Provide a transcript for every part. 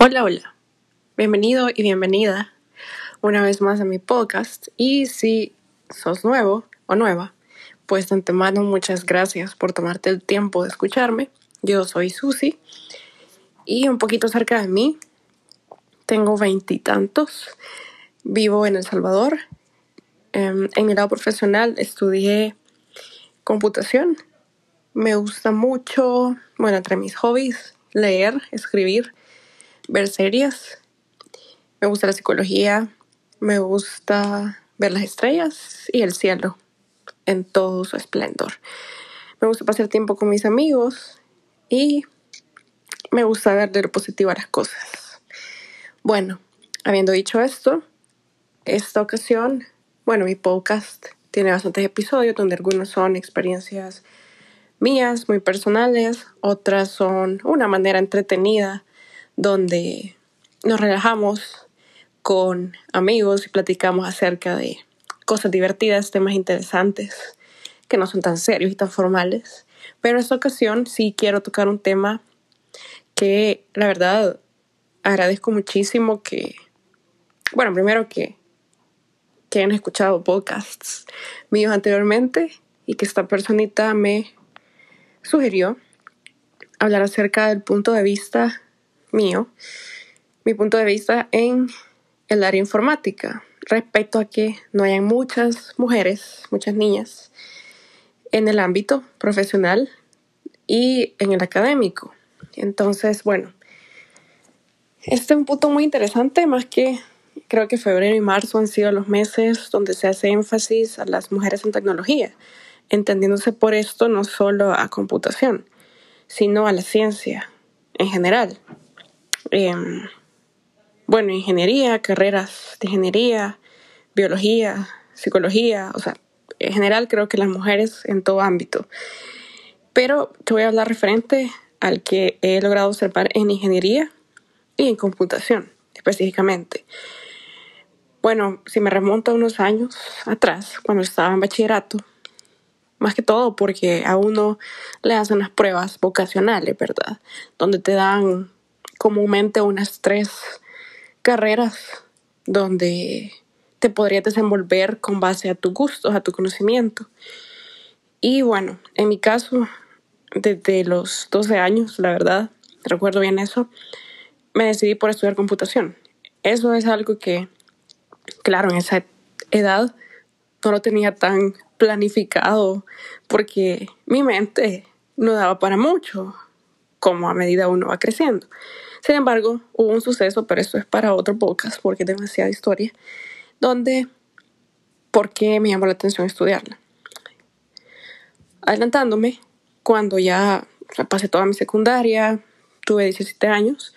Hola, hola. Bienvenido y bienvenida una vez más a mi podcast. Y si sos nuevo o nueva, pues de antemano muchas gracias por tomarte el tiempo de escucharme. Yo soy Susi y un poquito cerca de mí. Tengo veintitantos. Vivo en El Salvador. Em, en mi lado profesional estudié computación. Me gusta mucho, bueno, entre mis hobbies, leer, escribir ver series, me gusta la psicología, me gusta ver las estrellas y el cielo en todo su esplendor. Me gusta pasar tiempo con mis amigos y me gusta ver de lo positivo a las cosas. Bueno, habiendo dicho esto, esta ocasión, bueno, mi podcast tiene bastantes episodios donde algunos son experiencias mías, muy personales, otras son una manera entretenida donde nos relajamos con amigos y platicamos acerca de cosas divertidas, temas interesantes, que no son tan serios y tan formales. Pero en esta ocasión sí quiero tocar un tema que la verdad agradezco muchísimo que, bueno, primero que, que hayan escuchado podcasts míos anteriormente y que esta personita me sugirió hablar acerca del punto de vista mío, mi punto de vista en el área informática respecto a que no hayan muchas mujeres, muchas niñas en el ámbito profesional y en el académico. Entonces, bueno, este es un punto muy interesante, más que creo que febrero y marzo han sido los meses donde se hace énfasis a las mujeres en tecnología, entendiéndose por esto no solo a computación, sino a la ciencia en general. Em, bueno, ingeniería, carreras de ingeniería, biología, psicología, o sea, en general creo que las mujeres en todo ámbito. Pero te voy a hablar referente al que he logrado observar en ingeniería y en computación específicamente. Bueno, si me remonto a unos años atrás, cuando estaba en bachillerato, más que todo porque a uno le hacen las pruebas vocacionales, ¿verdad? Donde te dan comúnmente unas tres carreras donde te podrías desenvolver con base a tus gustos, a tu conocimiento. Y bueno, en mi caso, desde los 12 años, la verdad, recuerdo bien eso, me decidí por estudiar computación. Eso es algo que, claro, en esa edad no lo tenía tan planificado porque mi mente no daba para mucho como a medida uno va creciendo. Sin embargo, hubo un suceso, pero esto es para otro podcast porque es demasiada historia, donde, ¿por qué me llamó la atención estudiarla? Adelantándome, cuando ya pasé toda mi secundaria, tuve 17 años,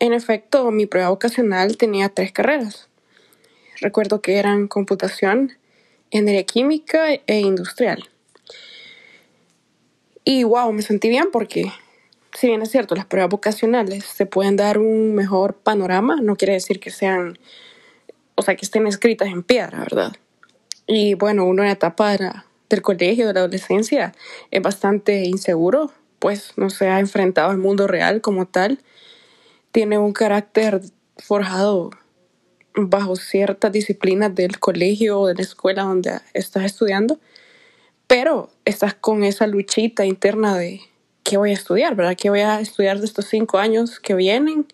en efecto, mi prueba vocacional tenía tres carreras. Recuerdo que eran computación, energía química e industrial. Y wow, me sentí bien porque si bien es cierto, las pruebas vocacionales se pueden dar un mejor panorama, no quiere decir que sean, o sea, que estén escritas en piedra, ¿verdad? Y bueno, uno en la etapa del colegio, de la adolescencia, es bastante inseguro, pues no se ha enfrentado al mundo real como tal. Tiene un carácter forjado bajo ciertas disciplinas del colegio o de la escuela donde estás estudiando, pero estás con esa luchita interna de qué voy a estudiar, ¿verdad? ¿Qué voy a estudiar de estos cinco años que vienen,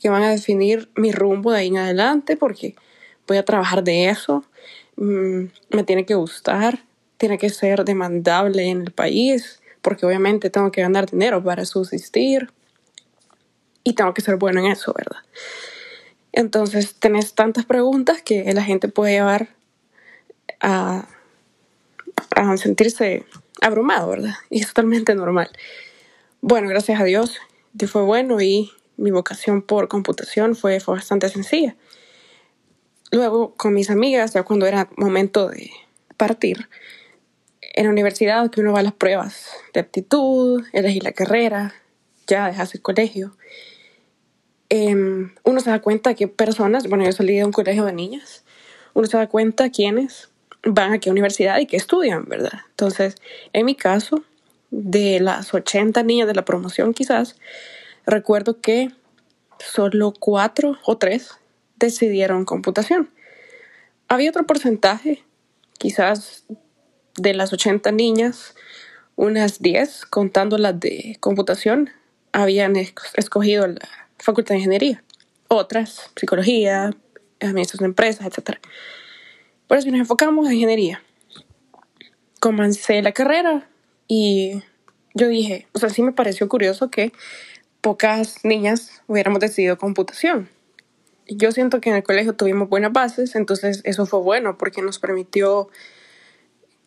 que van a definir mi rumbo de ahí en adelante, porque voy a trabajar de eso, mm, me tiene que gustar, tiene que ser demandable en el país, porque obviamente tengo que ganar dinero para subsistir y tengo que ser bueno en eso, ¿verdad? Entonces tenés tantas preguntas que la gente puede llevar a, a sentirse abrumado, ¿verdad? Y es totalmente normal. Bueno, gracias a Dios, fue bueno y mi vocación por computación fue, fue bastante sencilla. Luego, con mis amigas, ya cuando era momento de partir, en la universidad que uno va a las pruebas de aptitud, elegir la carrera, ya dejas el colegio, em, uno se da cuenta que personas, bueno, yo salí de un colegio de niñas, uno se da cuenta quiénes van a qué universidad y qué estudian, ¿verdad? Entonces, en mi caso, de las 80 niñas de la promoción quizás, recuerdo que solo cuatro o tres decidieron computación. Había otro porcentaje, quizás de las 80 niñas, unas 10, contando las de computación, habían escogido la facultad de ingeniería. Otras, psicología, administración de empresas, etc. Por eso nos enfocamos en ingeniería. Comencé la carrera y yo dije, o sea, sí me pareció curioso que pocas niñas hubiéramos decidido computación. Yo siento que en el colegio tuvimos buenas bases, entonces eso fue bueno porque nos permitió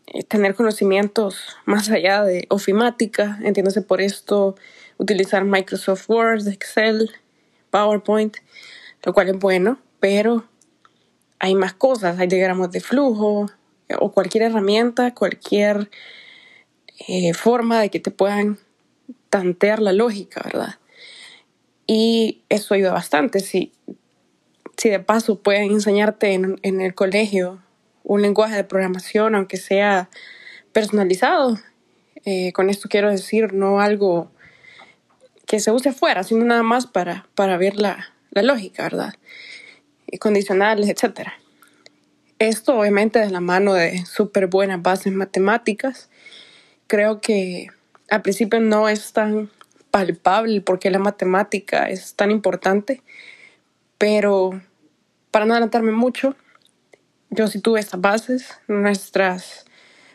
eh, tener conocimientos más allá de ofimática, entiéndase por esto, utilizar Microsoft Word, Excel, PowerPoint, lo cual es bueno, pero hay más cosas, hay diagramas de flujo eh, o cualquier herramienta, cualquier eh, forma de que te puedan tantear la lógica, ¿verdad? Y eso ayuda bastante. Si, si de paso pueden enseñarte en, en el colegio un lenguaje de programación, aunque sea personalizado, eh, con esto quiero decir no algo que se use afuera, sino nada más para, para ver la, la lógica, ¿verdad? Y condicionales, etc. Esto obviamente de la mano de súper buenas bases matemáticas creo que al principio no es tan palpable porque la matemática es tan importante, pero para no adelantarme mucho, yo sí tuve estas bases, nuestras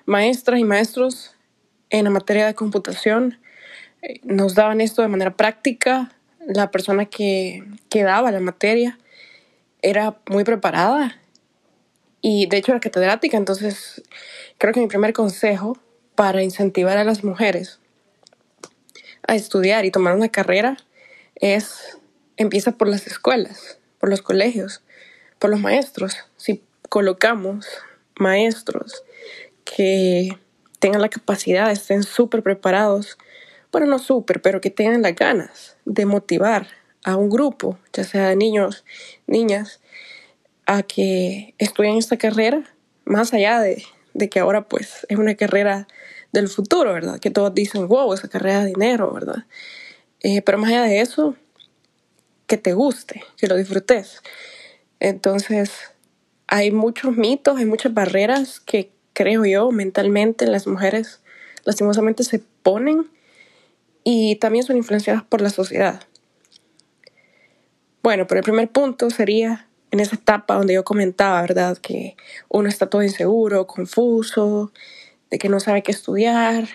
maestras y maestros en la materia de computación eh, nos daban esto de manera práctica, la persona que, que daba la materia era muy preparada y de hecho era catedrática, entonces creo que mi primer consejo para incentivar a las mujeres a estudiar y tomar una carrera es empieza por las escuelas, por los colegios, por los maestros. Si colocamos maestros que tengan la capacidad, estén súper preparados, bueno, no súper, pero que tengan las ganas de motivar a un grupo, ya sea de niños, niñas, a que estudien esta carrera, más allá de, de que ahora pues es una carrera del futuro, ¿verdad? Que todos dicen, wow, esa carrera de dinero, ¿verdad? Eh, pero más allá de eso, que te guste, que lo disfrutes. Entonces, hay muchos mitos, hay muchas barreras que creo yo mentalmente las mujeres lastimosamente se ponen y también son influenciadas por la sociedad. Bueno, pero el primer punto sería en esa etapa donde yo comentaba, ¿verdad? Que uno está todo inseguro, confuso, de que no sabe qué estudiar,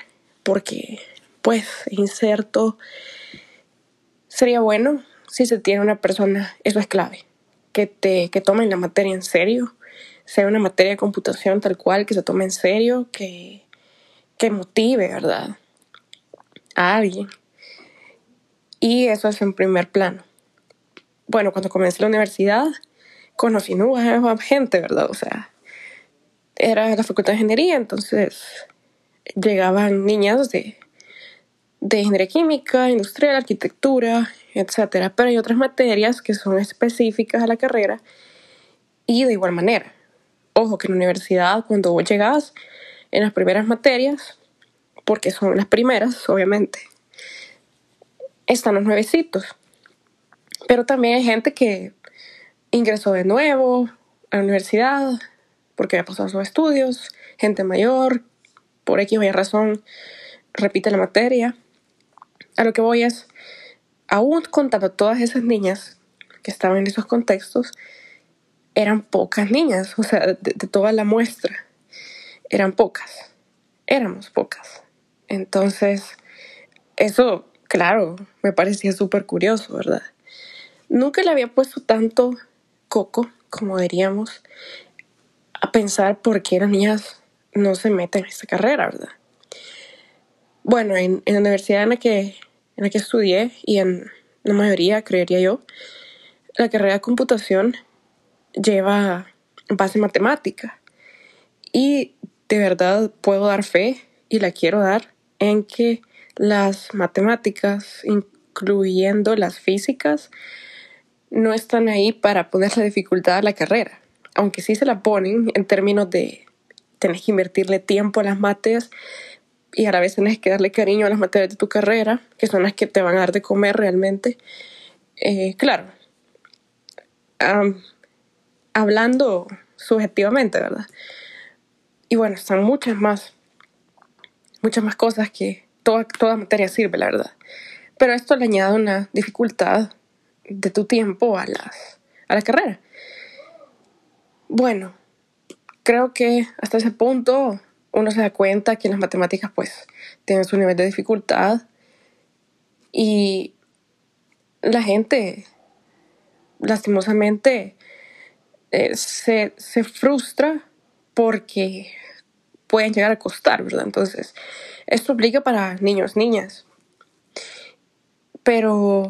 porque pues inserto. Sería bueno si se tiene una persona, eso es clave, que te que tome la materia en serio, sea una materia de computación tal cual, que se tome en serio, que, que motive, ¿verdad? A alguien. Y eso es en primer plano. Bueno, cuando comencé la universidad, conocí nueva gente, ¿verdad? O sea, era la facultad de ingeniería, entonces llegaban niñas de, de ingeniería química, industrial, arquitectura, etcétera. Pero hay otras materias que son específicas a la carrera y de igual manera. Ojo que en la universidad, cuando vos llegas en las primeras materias, porque son las primeras, obviamente, están los nuevecitos. Pero también hay gente que ingresó de nuevo a la universidad porque había pasado sus estudios, gente mayor, por X o Y razón, repite la materia. A lo que voy es, aún contando todas esas niñas que estaban en esos contextos, eran pocas niñas, o sea, de, de toda la muestra, eran pocas, éramos pocas. Entonces, eso, claro, me parecía súper curioso, ¿verdad? Nunca le había puesto tanto coco, como diríamos, a pensar por qué las niñas no se meten en esta carrera, ¿verdad? Bueno, en, en la universidad en la, que, en la que estudié y en la mayoría, creería yo, la carrera de computación lleva base matemática. Y de verdad puedo dar fe y la quiero dar en que las matemáticas, incluyendo las físicas, no están ahí para poner la dificultad a la carrera. Aunque sí se la ponen en términos de tener que invertirle tiempo a las materias y a la vez tenés que darle cariño a las materias de tu carrera, que son las que te van a dar de comer realmente. Eh, claro, hablando subjetivamente, ¿verdad? Y bueno, están muchas más, muchas más cosas que toda, toda materia sirve, la verdad. Pero esto le añade una dificultad de tu tiempo a, las, a la carrera. Bueno, creo que hasta ese punto uno se da cuenta que las matemáticas pues tienen su nivel de dificultad y la gente lastimosamente eh, se, se frustra porque pueden llegar a costar, ¿verdad? Entonces, esto aplica para niños, niñas. Pero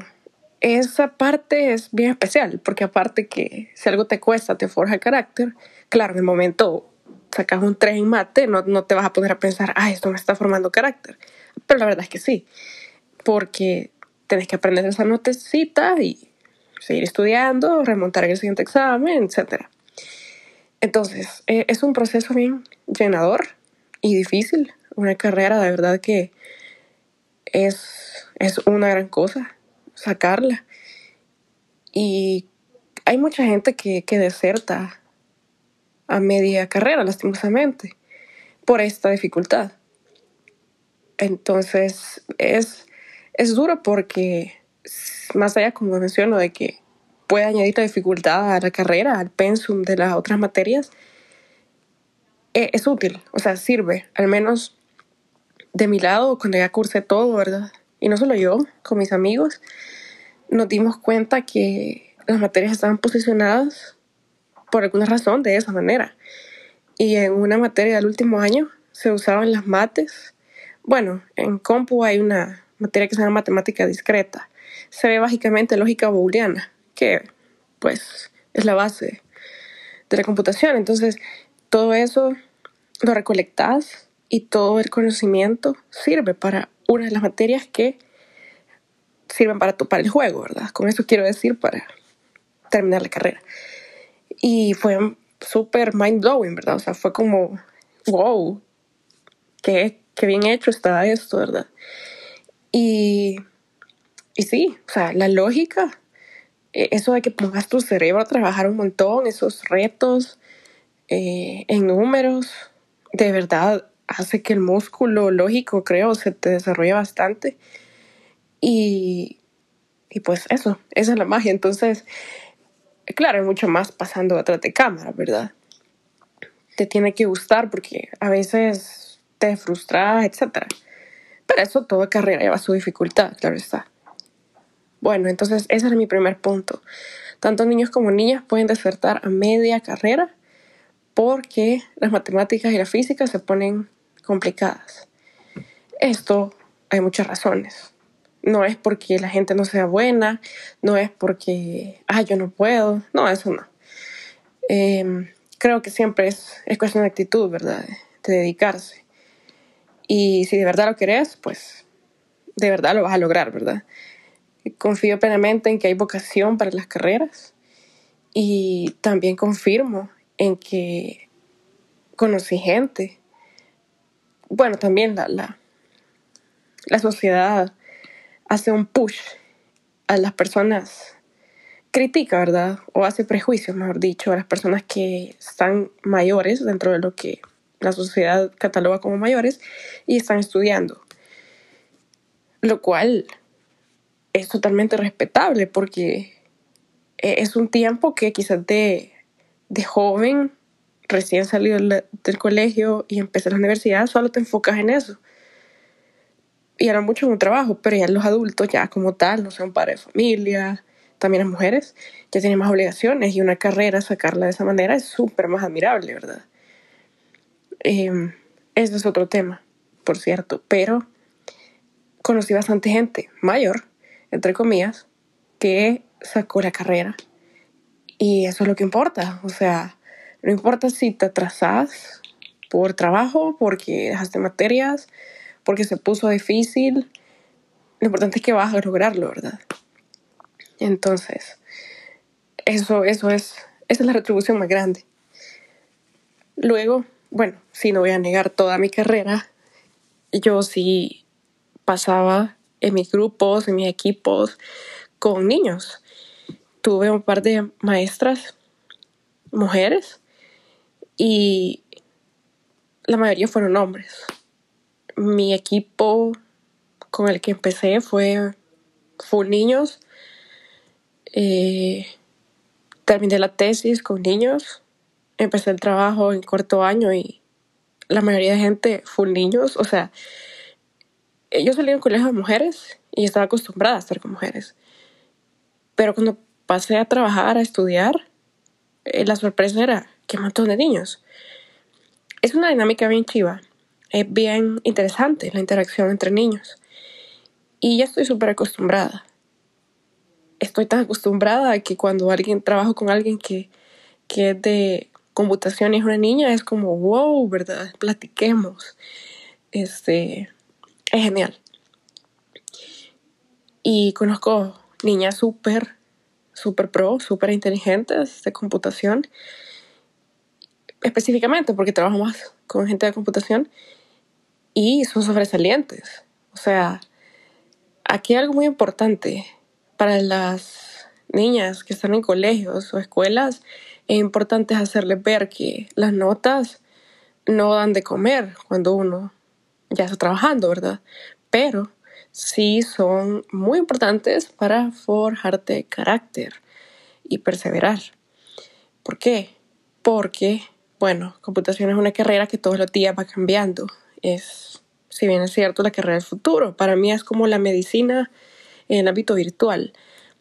esa parte es bien especial, porque aparte que si algo te cuesta, te forja el carácter, claro, en el momento sacas un 3 en mate, no, no te vas a poner a pensar, ah, esto me está formando carácter. Pero la verdad es que sí, porque tenés que aprender esa notecita y seguir estudiando, remontar el siguiente examen, etc. Entonces, eh, es un proceso bien llenador y difícil, una carrera de verdad que es, es una gran cosa sacarla. Y hay mucha gente que, que deserta a media carrera, lastimosamente, por esta dificultad. Entonces, es, es duro porque, más allá, como menciono, de que puede añadir la dificultad a la carrera, al pensum de las otras materias, e, es útil, o sea, sirve, al menos de mi lado, cuando ya cursé todo, ¿verdad? Y no solo yo, con mis amigos, nos dimos cuenta que las materias estaban posicionadas por alguna razón de esa manera. Y en una materia del último año se usaban las mates. Bueno, en compu hay una materia que se llama matemática discreta. Se ve básicamente lógica booleana, que pues es la base de la computación. Entonces, todo eso lo recolectas y todo el conocimiento sirve para una de las materias que sirven para, para el juego, ¿verdad? Con eso quiero decir para terminar la carrera. Y fue súper mind blowing, ¿verdad? O sea, fue como, wow, qué, qué bien hecho está esto, ¿verdad? Y, y sí, o sea, la lógica, e, eso de que pongas tu cerebro a trabajar un montón, esos retos eh, en números, de verdad hace que el músculo lógico, creo, se te desarrolle bastante. Y, y pues eso, esa es la magia. Entonces, claro, hay mucho más pasando detrás de cámara, ¿verdad? Te tiene que gustar porque a veces te frustras, etc. Pero eso toda carrera lleva su dificultad, claro está. Bueno, entonces ese era mi primer punto. Tanto niños como niñas pueden desertar a media carrera porque las matemáticas y la física se ponen complicadas. Esto hay muchas razones. No es porque la gente no sea buena, no es porque, ah, yo no puedo, no, eso no. Em, creo que siempre es, es cuestión de actitud, ¿verdad? De, dedicarse. Y si de verdad lo querés, pues de verdad lo vas a lograr, ¿verdad? Confío plenamente en que hay vocación para las carreras y también confirmo en que conocí gente. Bueno, también la, la, sociedad hace un push a las personas, critica, ¿verdad? O hace prejuicios, mejor dicho, a las personas que están mayores dentro de lo que la sociedad cataloga como mayores y están estudiando. Lo cual es totalmente respetable porque es un tiempo que quizás de, de joven, recién salido del colegio y empezar la universidad, solo te enfocas en eso y era mucho en un trabajo, pero ya los adultos, ya como tal, no son padres de familia, también las mujeres, ya tienen más obligaciones y una carrera, sacarla de esa manera es súper más admirable, ¿verdad? Eh, ese es otro tema, por cierto, pero conocí bastante gente mayor, entre comillas, que sacó la carrera. Y eso es lo que importa, o sea, no importa si te atrasas por trabajo, porque dejaste materias, porque se puso difícil. Lo importante es que vas a lograrlo, ¿verdad? Entonces, eso, eso es, esa es la retribución más grande. Luego, bueno, si no voy a negar toda mi carrera, yo sí pasaba en mis grupos, en mis equipos, con niños. Tuve un par de maestras mujeres y la mayoría fueron hombres. Mi equipo con el que empecé fue full niños. Eh, terminé la tesis con niños. Empecé el trabajo en cuarto año y la mayoría de gente full niños. O sea, yo salí en colegio de mujeres y estaba acostumbrada a estar con mujeres. Pero cuando pasé a trabajar, a estudiar, eh, la sorpresa era que un montón de niños. Es una dinámica bien chiva. Es bien interesante la interacción entre niños. Y ya estoy súper acostumbrada. Estoy tan acostumbrada a que cuando alguien trabajo con alguien que, que es de computación y es una niña, es como, wow, ¿verdad? Platiquemos. Este, es genial. Y conozco niñas súper, súper pro, súper inteligentes de computación. Específicamente porque trabajo más con gente de computación y son sobresalientes. O sea, aquí hay algo muy importante para las niñas que están en colegios o escuelas. Es importante hacerles ver que las notas no dan de comer cuando uno ya está trabajando, ¿verdad? Pero sí son muy importantes para forjarte carácter y perseverar. ¿Por qué? Porque, bueno, computación es una carrera que todos los días va cambiando. Es, si bien es cierto, la carrera del futuro. Para mí es como la medicina en el ámbito virtual.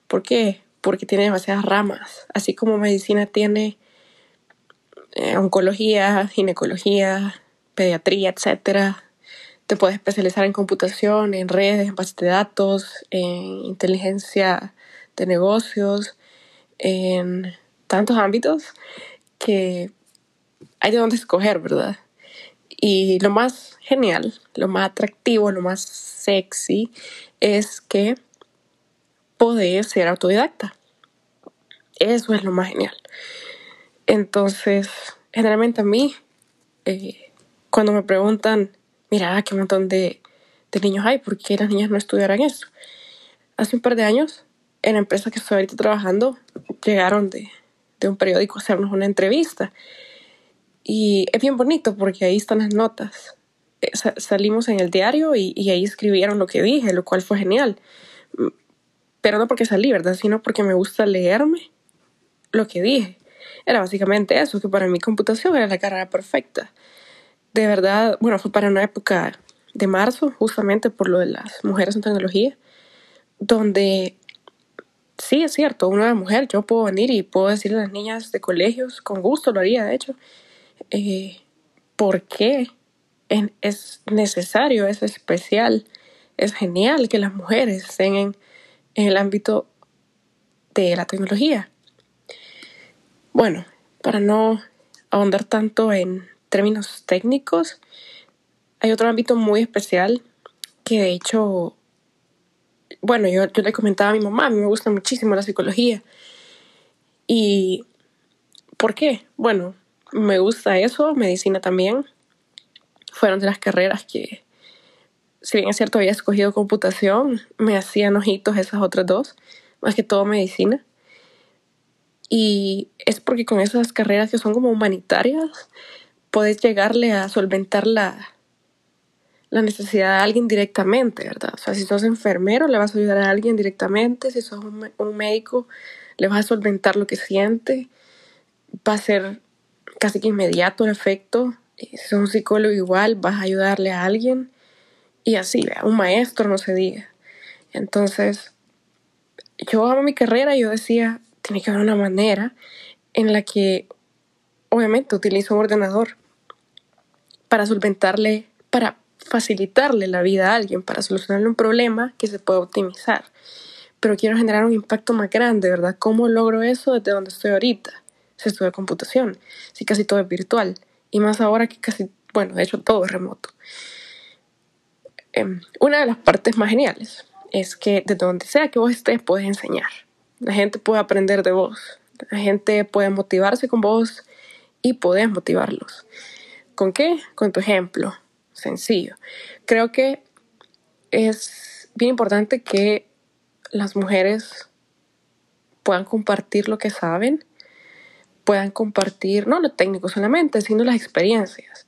¿Por qué? Porque tiene demasiadas ramas. Así como medicina tiene eh, oncología, ginecología, pediatría, etcétera, te puedes especializar en computación, en redes, en bases de datos, en inteligencia de negocios, en tantos ámbitos que hay de dónde escoger, ¿verdad? Y lo más genial, lo más atractivo, lo más sexy es que podés ser autodidacta. Eso es lo más genial. Entonces, generalmente a mí, eh, cuando me preguntan mira, qué montón de, niños hay, ¿por qué las niñas no estudiarán eso? Hace un par de años, en la empresa que estoy ahorita trabajando, llegaron de, un periódico a hacernos una entrevista. Y es bien bonito porque ahí están las notas. Eh, salimos en el diario y, y, ahí escribieron lo que dije, lo cual fue genial. Mm, pero no porque salí, ¿verdad? Sino porque me gusta leerme lo que dije. Era básicamente eso, que para mí computación era la carrera perfecta de verdad, bueno, fue para una época de marzo, justamente por lo de las mujeres en tecnología, donde sí es cierto, una mujer, yo puedo venir y puedo decirle a las niñas de colegios, con gusto lo haría, de hecho, eh, por qué es necesario, es especial, es genial que las mujeres estén en, el ámbito de la tecnología. Bueno, para no ahondar tanto en términos técnicos, hay otro ámbito muy especial que de hecho, bueno, yo, yo le comentaba a mi mamá, a mí me gusta muchísimo la psicología. ¿Y por qué? Bueno, me gusta eso, medicina también. Fueron de las carreras que, si bien es cierto, había escogido computación, me hacían ojitos esas otras dos, más que todo medicina. Y es porque con esas carreras que son como humanitarias, puedes llegarle a solventar la, la necesidad de alguien directamente, ¿verdad? O sea, si sos enfermero, le vas a ayudar a alguien directamente, si sos un, médico, le vas a solventar lo que siente, va a ser casi que inmediato el efecto, si sos un psicólogo igual, vas a ayudarle a alguien, y así, un maestro no se diga. Entonces, yo amo mi carrera y yo decía, tiene que haber una manera en la que, obviamente, utilizo un ordenador, para solventarle, para facilitarle la vida a alguien, para solucionarle un problema que se puede optimizar. Pero quiero generar un impacto más grande, ¿verdad? ¿Cómo logro eso desde donde estoy ahorita? Si estudio computación, si casi todo es virtual. Y más ahora que casi, bueno, de hecho todo es remoto. Em, una de las partes más geniales es que desde donde sea que vos estés puedes enseñar. La gente puede aprender de vos. La gente puede motivarse con vos y podés motivarlos. ¿Con qué? Con tu ejemplo. Sencillo. Creo que es bien importante que las mujeres puedan compartir lo que saben, puedan compartir no lo técnico solamente, sino las experiencias.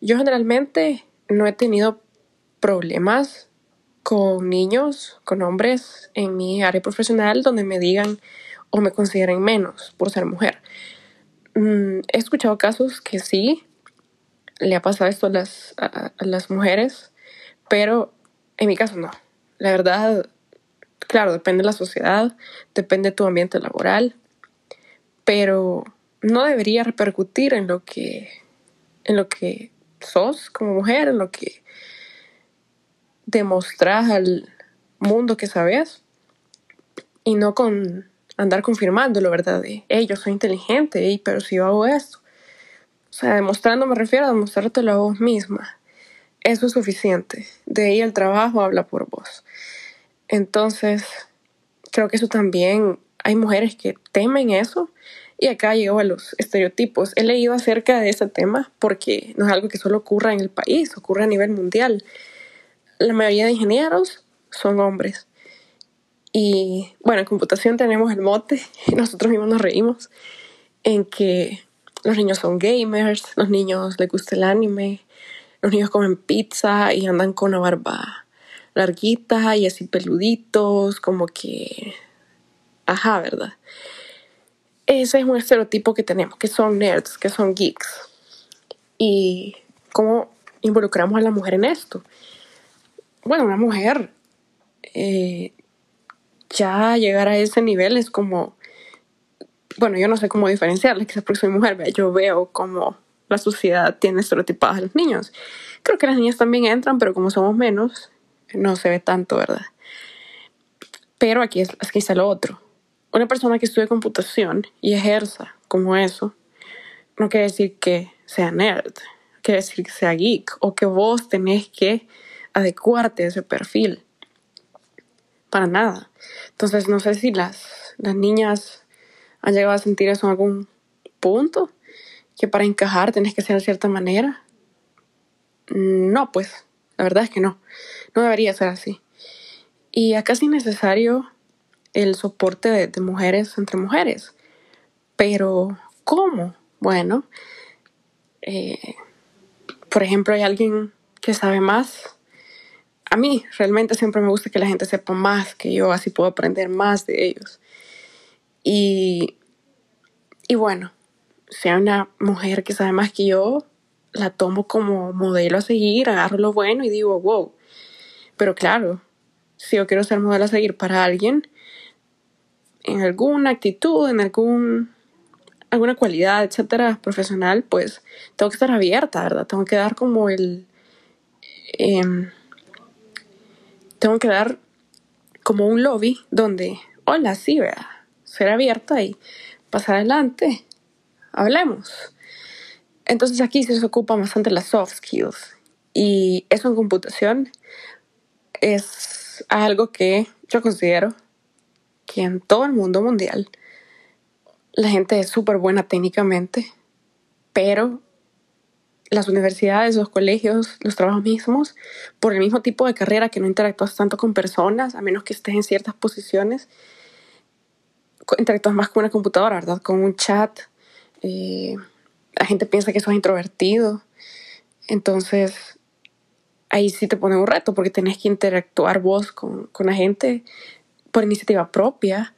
Yo generalmente no he tenido problemas con niños, con hombres en mi área profesional donde me digan o me consideren menos por ser mujer. Mm, he escuchado casos que sí, le ha pasado esto a las, a las mujeres, pero en mi caso no. La verdad, claro, depende de la sociedad, depende de tu ambiente laboral, pero no debería repercutir en lo que, en lo que sos como mujer, en lo que demostras al mundo que sabes y no con andar confirmándolo, ¿verdad? De, hey, soy inteligente, pero si yo hago esto. O sea, demostrando me refiero a demostrártelo a vos misma. Eso es suficiente. De ahí el trabajo habla por vos. Entonces, creo que eso también, hay mujeres que temen eso. Y acá llego a los estereotipos. He leído acerca de ese tema porque no es algo que solo ocurra en el país, ocurre a nivel mundial. La mayoría de ingenieros son hombres. Y bueno, en computación tenemos el mote, y nosotros mismos nos reímos, en que los niños son gamers, los niños les gusta el anime, los niños comen pizza y andan con una barba larguita y así peluditos, como que... Ajá, ¿verdad? Ese es un estereotipo que tenemos, que son nerds, que son geeks. ¿Y cómo involucramos a la mujer en esto? Bueno, una mujer eh, ya llegar a ese nivel es como, bueno, yo no sé cómo diferenciarla, quizás porque soy mujer, yo veo como la sociedad tiene estereotipadas a los niños. Creo que las niñas también entran, pero como somos menos, no se ve tanto, ¿verdad? Pero aquí, es, aquí está lo otro. Una persona que estudie computación y ejerza como eso, no quiere decir que sea nerd, quiere decir que sea geek o que vos tenés que adecuarte a ese perfil. Para nada. Entonces, no sé si las, las niñas han llegado a sentir eso en algún punto, que para encajar tenés que ser de cierta manera. No, pues, la verdad es que no. No debería ser así. Y acá es innecesario el soporte de, mujeres entre mujeres. Pero, ¿cómo? Bueno, eh, por ejemplo, hay alguien que sabe más. A mí realmente siempre me gusta que la gente sepa más que yo, así puedo aprender más de ellos. Y, y bueno, si hay una mujer que sabe más que yo, la tomo como modelo a seguir, agarro lo bueno y digo, wow. Pero claro, si yo quiero ser modelo a seguir para alguien, en alguna actitud, en algún, alguna cualidad, etcétera, profesional, pues tengo que estar abierta, ¿verdad? Tengo que dar como el. Em, tengo que dar como un lobby donde, hola, sí, vea, ser abierta y pasar adelante, hablemos. Entonces aquí se ocupa bastante las soft skills y eso en computación es algo que yo considero que en todo el mundo mundial la gente es súper buena técnicamente, pero las universidades, los colegios, los trabajos mismos, por el mismo tipo de carrera que no interactúas tanto con personas, a menos que estés en ciertas posiciones, interactúas más con una computadora, ¿verdad? Con un chat. Eh, la gente piensa que sos introvertido. Entonces, ahí sí te pone un reto porque tenés que interactuar vos con, la gente por iniciativa propia,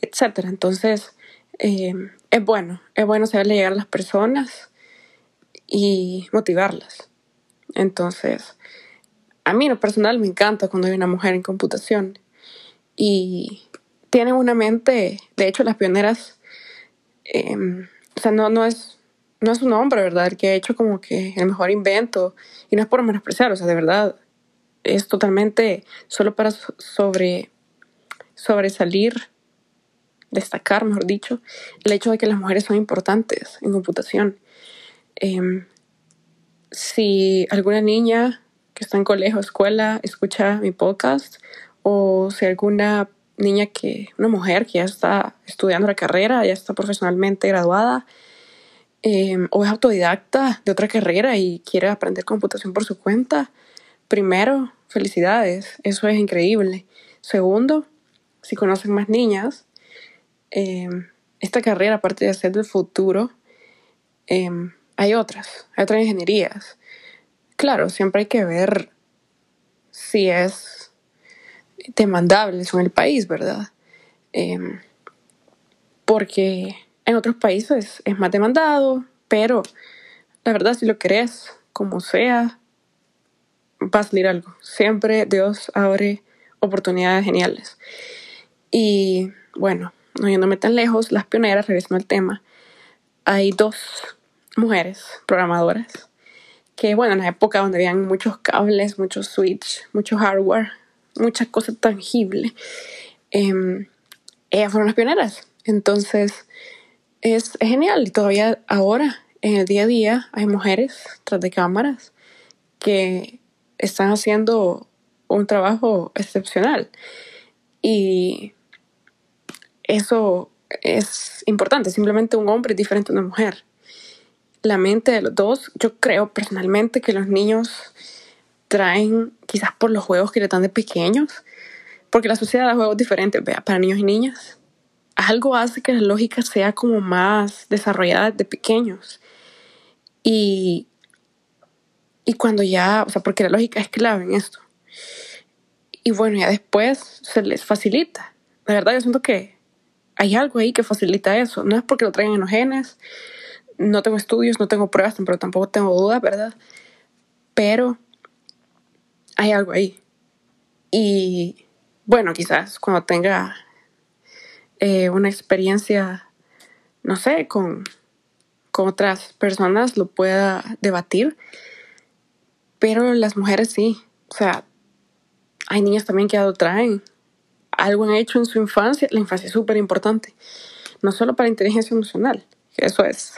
etc. Entonces, eh, es bueno, es bueno saberle llegar a las personas y motivarlas. Entonces, a mí en lo personal me encanta cuando hay una mujer en computación y tiene una mente, de hecho las pioneras, eh, o sea, no, no es no es un hombre, ¿verdad? El que ha hecho como que el mejor invento. Y no es por menospreciar, o sea, de verdad, es totalmente solo para sobre, sobresalir, destacar, mejor dicho, el hecho de que las mujeres son importantes en computación. Em, si alguna niña que está en colegio o escuela escucha mi podcast, o si alguna niña que, una mujer que ya está estudiando la carrera, ya está profesionalmente graduada, Em, o es autodidacta de otra carrera y quiere aprender computación por su cuenta, primero, felicidades, eso es increíble. Segundo, si conocen más niñas, em, esta carrera, aparte de ser del futuro, em, hay otras, hay otras ingenierías. Claro, siempre hay que ver si es demandable en el país, ¿verdad? Em, porque en otros países es más demandado, pero la verdad, si lo querés, como sea, va a salir algo. Siempre Dios abre oportunidades geniales. Y bueno, no yéndome tan lejos, las pioneras, regresando al tema, hay dos mujeres programadoras que, bueno, en la época donde habían muchos cables, muchos switch, mucho hardware, muchas cosas tangibles, em, ellas fueron las pioneras. Entonces, es, es genial y todavía ahora, en el día a día, hay mujeres tras de cámaras que están haciendo un trabajo excepcional. Y eso es importante. Simplemente un hombre es diferente a una mujer. La mente de los dos, yo creo personalmente que los niños traen, quizás por los juegos que le dan de pequeños, porque la sociedad da juegos diferentes, vea, para niños y niñas. Algo hace que la lógica sea como más desarrollada de pequeños. Y, y cuando ya, o sea, porque la lógica es clave en esto. Y bueno, ya después se les facilita. La verdad, yo siento que hay algo ahí que facilita eso. No es porque lo traigan en los genes, no tengo estudios, no tengo pruebas, pero tampoco tengo dudas, ¿verdad? Pero hay algo ahí. Y bueno, quizás cuando tenga eh, una experiencia, no sé, con, con otras personas lo pueda debatir. Pero las mujeres sí. O sea, hay niñas también que lo traen. Algo han hecho en su infancia. La infancia es súper importante. No solo para inteligencia emocional, eso es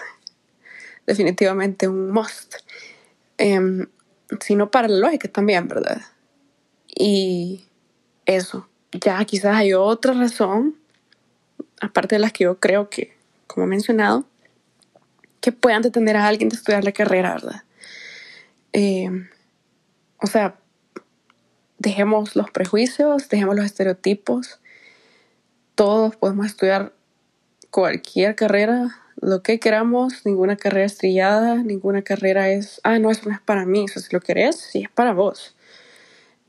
definitivamente un must, em, sino para la lógica también, ¿verdad? Y eso, ya quizás hay otra razón, aparte de las que yo creo que, como he mencionado, que puedan detener a alguien de estudiar la carrera, ¿verdad? Em, o sea, dejemos los prejuicios, dejemos los estereotipos. Todos podemos estudiar cualquier carrera, lo que queramos, ninguna carrera estrellada, ninguna carrera es, ah, no, eso no es para mí, eso si lo querés, sí es para vos.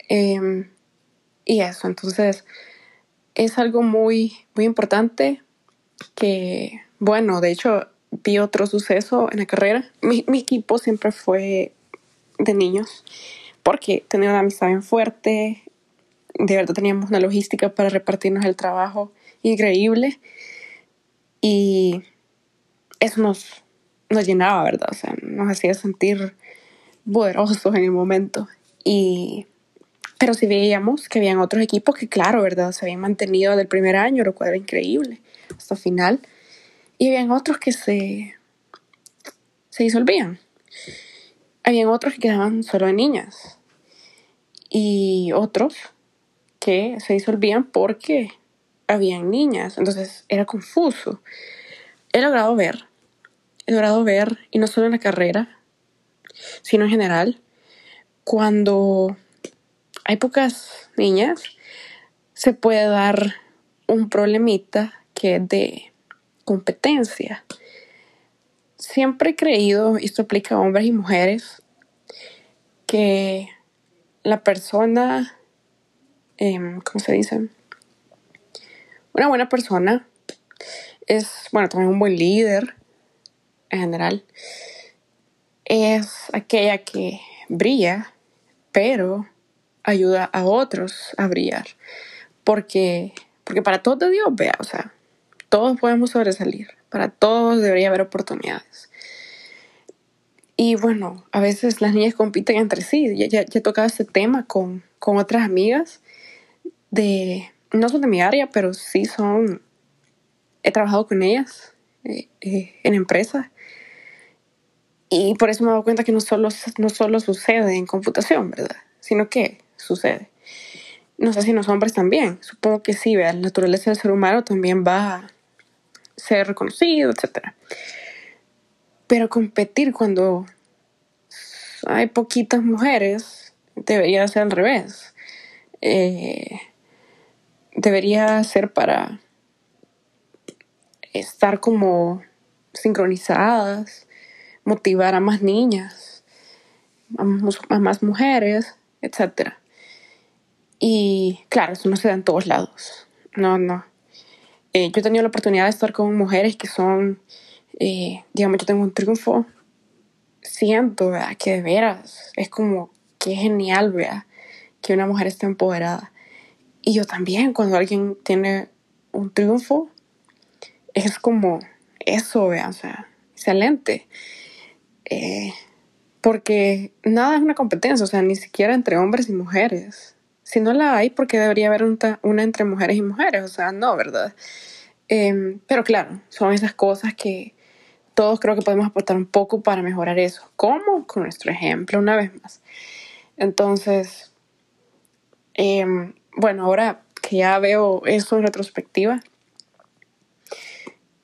Em, y eso, entonces, es algo muy, muy importante que, bueno, de hecho, vi otro suceso en la carrera. Mi, mi equipo siempre fue de niños porque tenía una amistad bien fuerte, de verdad teníamos una logística para repartirnos el trabajo increíble y eso nos, nos llenaba, ¿verdad? O sea, nos hacía sentir poderosos en el momento y pero sí veíamos que habían otros equipos que, claro, ¿verdad? Se habían mantenido del primer año, lo cual era increíble, hasta final. Y habían otros que se, se disolvían habían otros que quedaban solo de niñas y otros que se disolvían porque habían niñas. Entonces era confuso. He logrado ver, he logrado ver, y no solo en la carrera, sino en general, cuando hay pocas niñas, se puede dar un problemita que es de competencia siempre he creído, y esto aplica a hombres y mujeres, que la persona, em, ¿cómo se dice? Una buena persona es, bueno, también un buen líder en general. Es aquella que brilla, pero ayuda a otros a brillar. Porque, porque para todo Dios, vea, o sea, todos podemos sobresalir. Para todos debería haber oportunidades. Y bueno, a veces las niñas compiten entre sí. Ya, ya, he tocado este tema con, con otras amigas de, no son de mi área, pero sí son, he trabajado con ellas eh, eh, en empresas. Y por eso me he dado cuenta que no solo, no solo sucede en computación, ¿verdad? Sino que sucede. No sé si los hombres también. Supongo que sí, ¿verdad? la naturaleza del ser humano también va ser reconocido, etc. Pero competir cuando hay poquitas mujeres debería ser al revés. Eh, debería ser para estar como sincronizadas, motivar a más niñas, a, más mujeres, etc. Y claro, eso no se da en todos lados. No, no. Eh, yo he tenido la oportunidad de estar con mujeres que son, eh, digamos, yo tengo un triunfo, siento que de veras es como que genial, vea, que una mujer esté empoderada. Y yo también, cuando alguien tiene un triunfo, es como eso, vea, o sea, excelente. Eh, porque nada es una competencia, o sea, ni siquiera entre hombres y mujeres. Si no la hay, porque debería haber una entre mujeres y mujeres? O sea, no, ¿verdad? Em, pero claro, son esas cosas que todos creo que podemos aportar un poco para mejorar eso. ¿Cómo? Con nuestro ejemplo, una vez más. Entonces, em, bueno, ahora que ya veo eso en retrospectiva,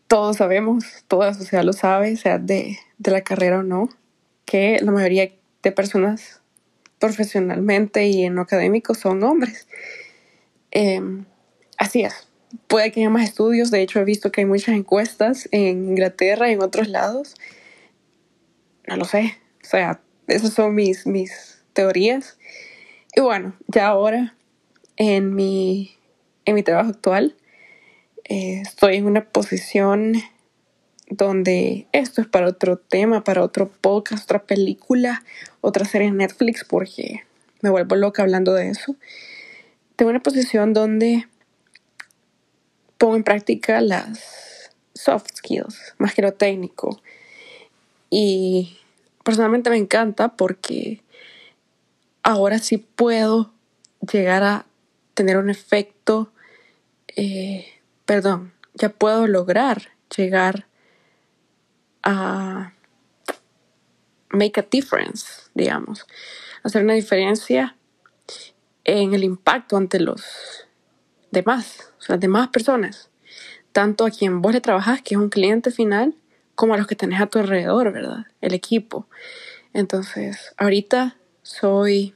todos sabemos, toda la sociedad lo sabe, sea de, de la carrera o no, que la mayoría de personas profesionalmente y en lo académico son hombres. Em, así es. Puede que haya más estudios, de hecho he visto que hay muchas encuestas en Inglaterra y en otros lados. No lo sé, o sea, esas son mis, mis teorías. Y bueno, ya ahora en mi, en mi trabajo actual eh, estoy en una posición donde esto es para otro tema, para otro podcast, otra película, otra serie en Netflix, porque me vuelvo loca hablando de eso. Tengo una posición donde pongo en práctica las soft skills, más que lo técnico. Y personalmente me encanta porque ahora sí puedo llegar a tener un efecto, eh, perdón, ya puedo lograr llegar a make a difference, digamos, hacer una diferencia en el impacto ante los demás, o sea, las demás personas, tanto a quien vos le trabajás, que es un cliente final, como a los que tenés a tu alrededor, ¿verdad? El equipo. Entonces, ahorita soy,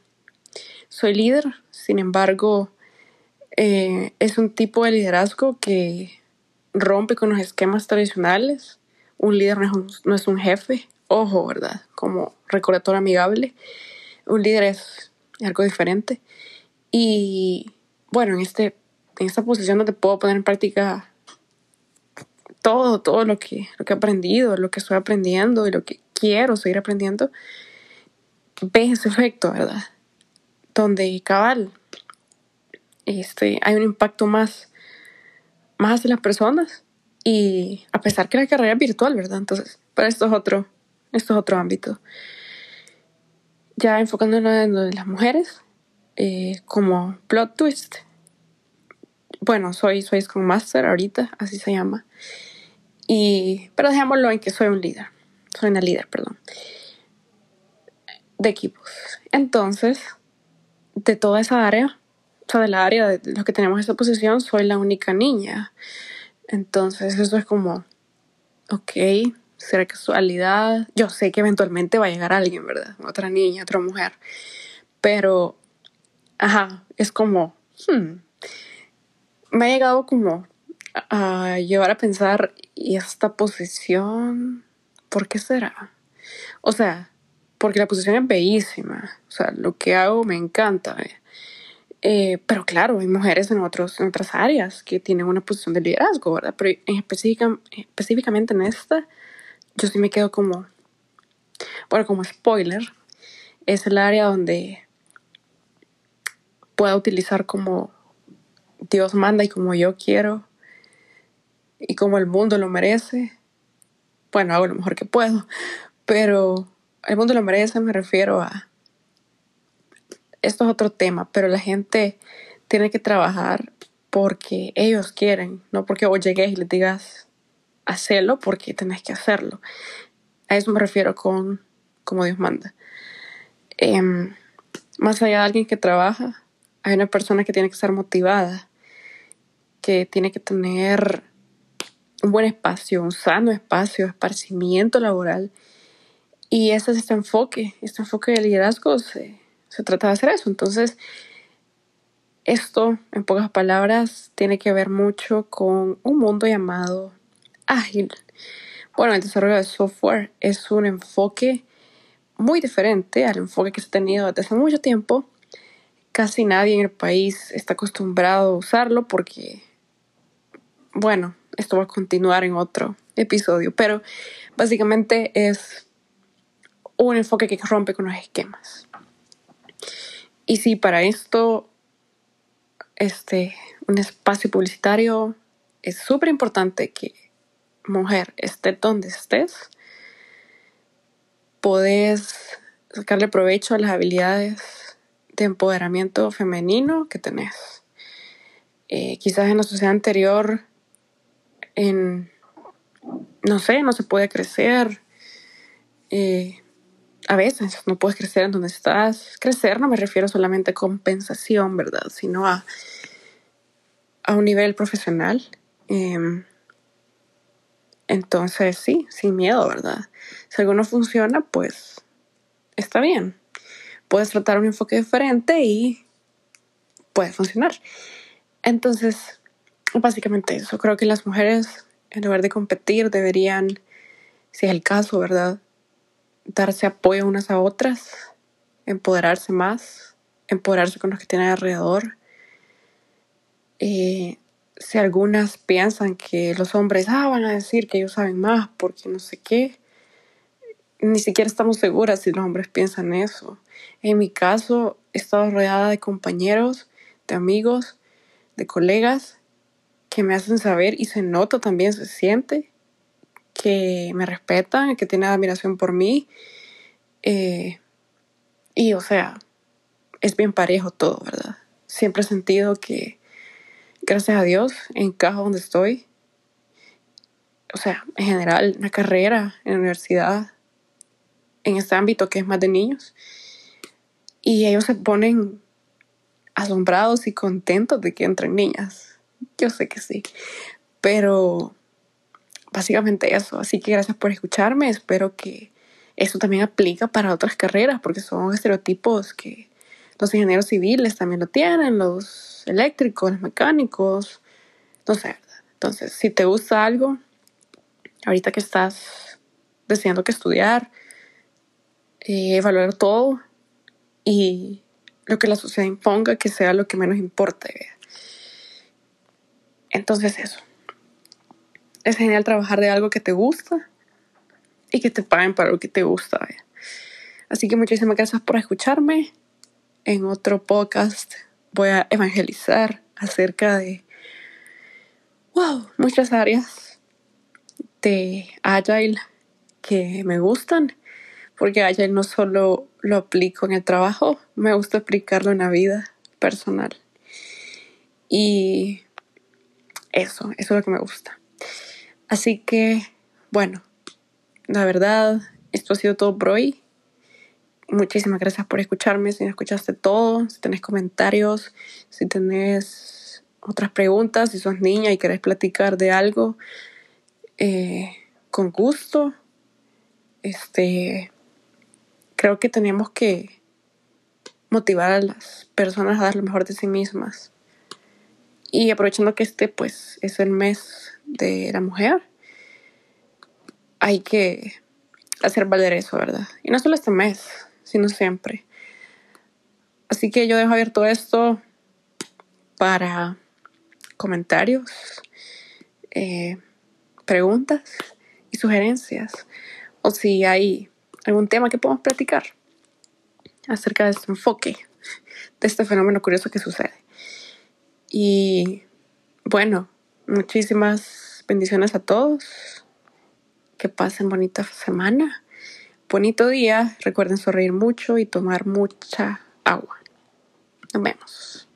soy líder, sin embargo, eh, es un tipo de liderazgo que rompe con los esquemas tradicionales un líder no es un, jefe, ojo, ¿verdad? Como recordatorio amigable. Un líder es algo diferente. Y bueno, en, este, en esta posición donde puedo poner en práctica todo, todo lo que, lo que he aprendido, lo que estoy aprendiendo y lo que quiero seguir aprendiendo, ves ese efecto, ¿verdad? Donde cabal, este, hay un impacto más, más hacia las personas y a pesar que la carrera es virtual, ¿verdad? Entonces, pero esto es otro, esto es otro ámbito. Ya enfocándonos en lo de las mujeres, eh, como plot twist. Bueno, soy, soy Scrum Master ahorita, así se llama. Y, pero dejémoslo en que soy un líder. Soy una líder, perdón. De equipos. Entonces, de toda esa área, o sea, de la área de los que tenemos esa posición, soy la única niña. Entonces eso es como, ok, será casualidad. Yo sé que eventualmente va a llegar alguien, ¿verdad? Otra niña, otra mujer. Pero, ajá, es como, hmm, me ha llegado como a llevar a pensar, ¿y esta posición? ¿Por qué será? O sea, porque la posición es bellísima. O sea, lo que hago me encanta. ¿eh? Eh, pero claro, hay mujeres en, otros, en otras áreas que tienen una posición de liderazgo, ¿verdad? Pero en específica, específicamente en esta, yo sí me quedo como, bueno, como spoiler, es el área donde puedo utilizar como Dios manda y como yo quiero y como el mundo lo merece. Bueno, hago lo mejor que puedo, pero el mundo lo merece, me refiero a esto es otro tema, pero la gente tiene que trabajar porque ellos quieren, no porque vos llegues y les digas hacerlo porque tenés que hacerlo. A eso me refiero con como Dios manda. Em, más allá de alguien que trabaja, hay una persona que tiene que estar motivada, que tiene que tener un buen espacio, un sano espacio, esparcimiento laboral. Y ese es este enfoque, este enfoque de liderazgo se, se trata de hacer eso. Entonces, Esto, en pocas palabras, tiene que ver mucho con un mundo llamado ágil. Bueno, el desarrollo de software es un enfoque muy diferente al enfoque que se ha tenido desde hace mucho tiempo. Casi nadie en el país está acostumbrado a usarlo porque, bueno, esto va a continuar en otro episodio, pero básicamente es un enfoque que rompe con los esquemas. Y si para esto, este, un espacio publicitario es súper importante que mujer esté donde estés, podés sacarle provecho a las habilidades de empoderamiento femenino que tenés. Eh, quizás en la sociedad anterior, en, no sé, no se puede crecer. Eh, a veces no puedes crecer en donde estás. Crecer no me refiero solamente a compensación, ¿verdad? Sino a, a un nivel profesional. Em, entonces, sí, sin miedo, ¿verdad? Si algo no funciona, pues está bien. Puedes tratar un enfoque diferente y puede funcionar. Entonces, básicamente eso. Creo que las mujeres, en lugar de competir, deberían, si es el caso, ¿verdad? Darse apoyo unas a otras, empoderarse más, empoderarse con los que tienen alrededor. Eh, si algunas piensan que los hombres ah, van a decir que ellos saben más porque no sé qué, ni siquiera estamos seguras si los hombres piensan eso. En mi caso, he estado rodeada de compañeros, de amigos, de colegas que me hacen saber y se nota también, se siente que me respetan, que tienen admiración por mí. Eh, y o sea, es bien parejo todo, ¿verdad? Siempre he sentido que gracias a Dios, encajo donde estoy. O sea, en general, una carrera en la universidad, en este ámbito que es más de niños. Y ellos se ponen asombrados y contentos de que entren niñas. Yo sé que sí. Pero básicamente eso. Así que gracias por escucharme. Espero que eso también aplica para otras carreras, porque son estereotipos que los ingenieros civiles también lo tienen, los eléctricos, los mecánicos, no sé, Entonces, si te gusta algo, ahorita que estás deseando que estudiar, eh, evaluar todo y lo que la sociedad imponga, que sea lo que menos importe. Entonces eso. Es genial trabajar de algo que te gusta y que te paguen para lo que te gusta. Así que muchísimas gracias por escucharme en otro podcast voy a evangelizar acerca de, wow, muchas áreas de Agile que me gustan, porque Agile no solo lo aplico en el trabajo, me gusta aplicarlo en la vida personal. Y eso, eso es lo que me gusta. Así que, bueno, la verdad, esto ha sido todo por hoy muchísimas gracias por escucharme. Si no escuchaste todo, si tenés comentarios, si tenés otras preguntas, si sos niña y querés platicar de algo, eh, con gusto. Este, creo que tenemos que motivar a las personas a dar lo mejor de sí mismas. Y aprovechando que este, pues, es el mes de la mujer, hay que hacer valer eso, ¿verdad? Y no solo este mes, sino siempre. Así que yo dejo abierto esto para comentarios, eh, preguntas y sugerencias. O si hay algún tema que podamos platicar acerca de este enfoque, de este fenómeno curioso que sucede. Y bueno, muchísimas bendiciones a todos. Que pasen bonita semana bonito día. Recuerden sonreír mucho y tomar mucha agua. Nos vemos.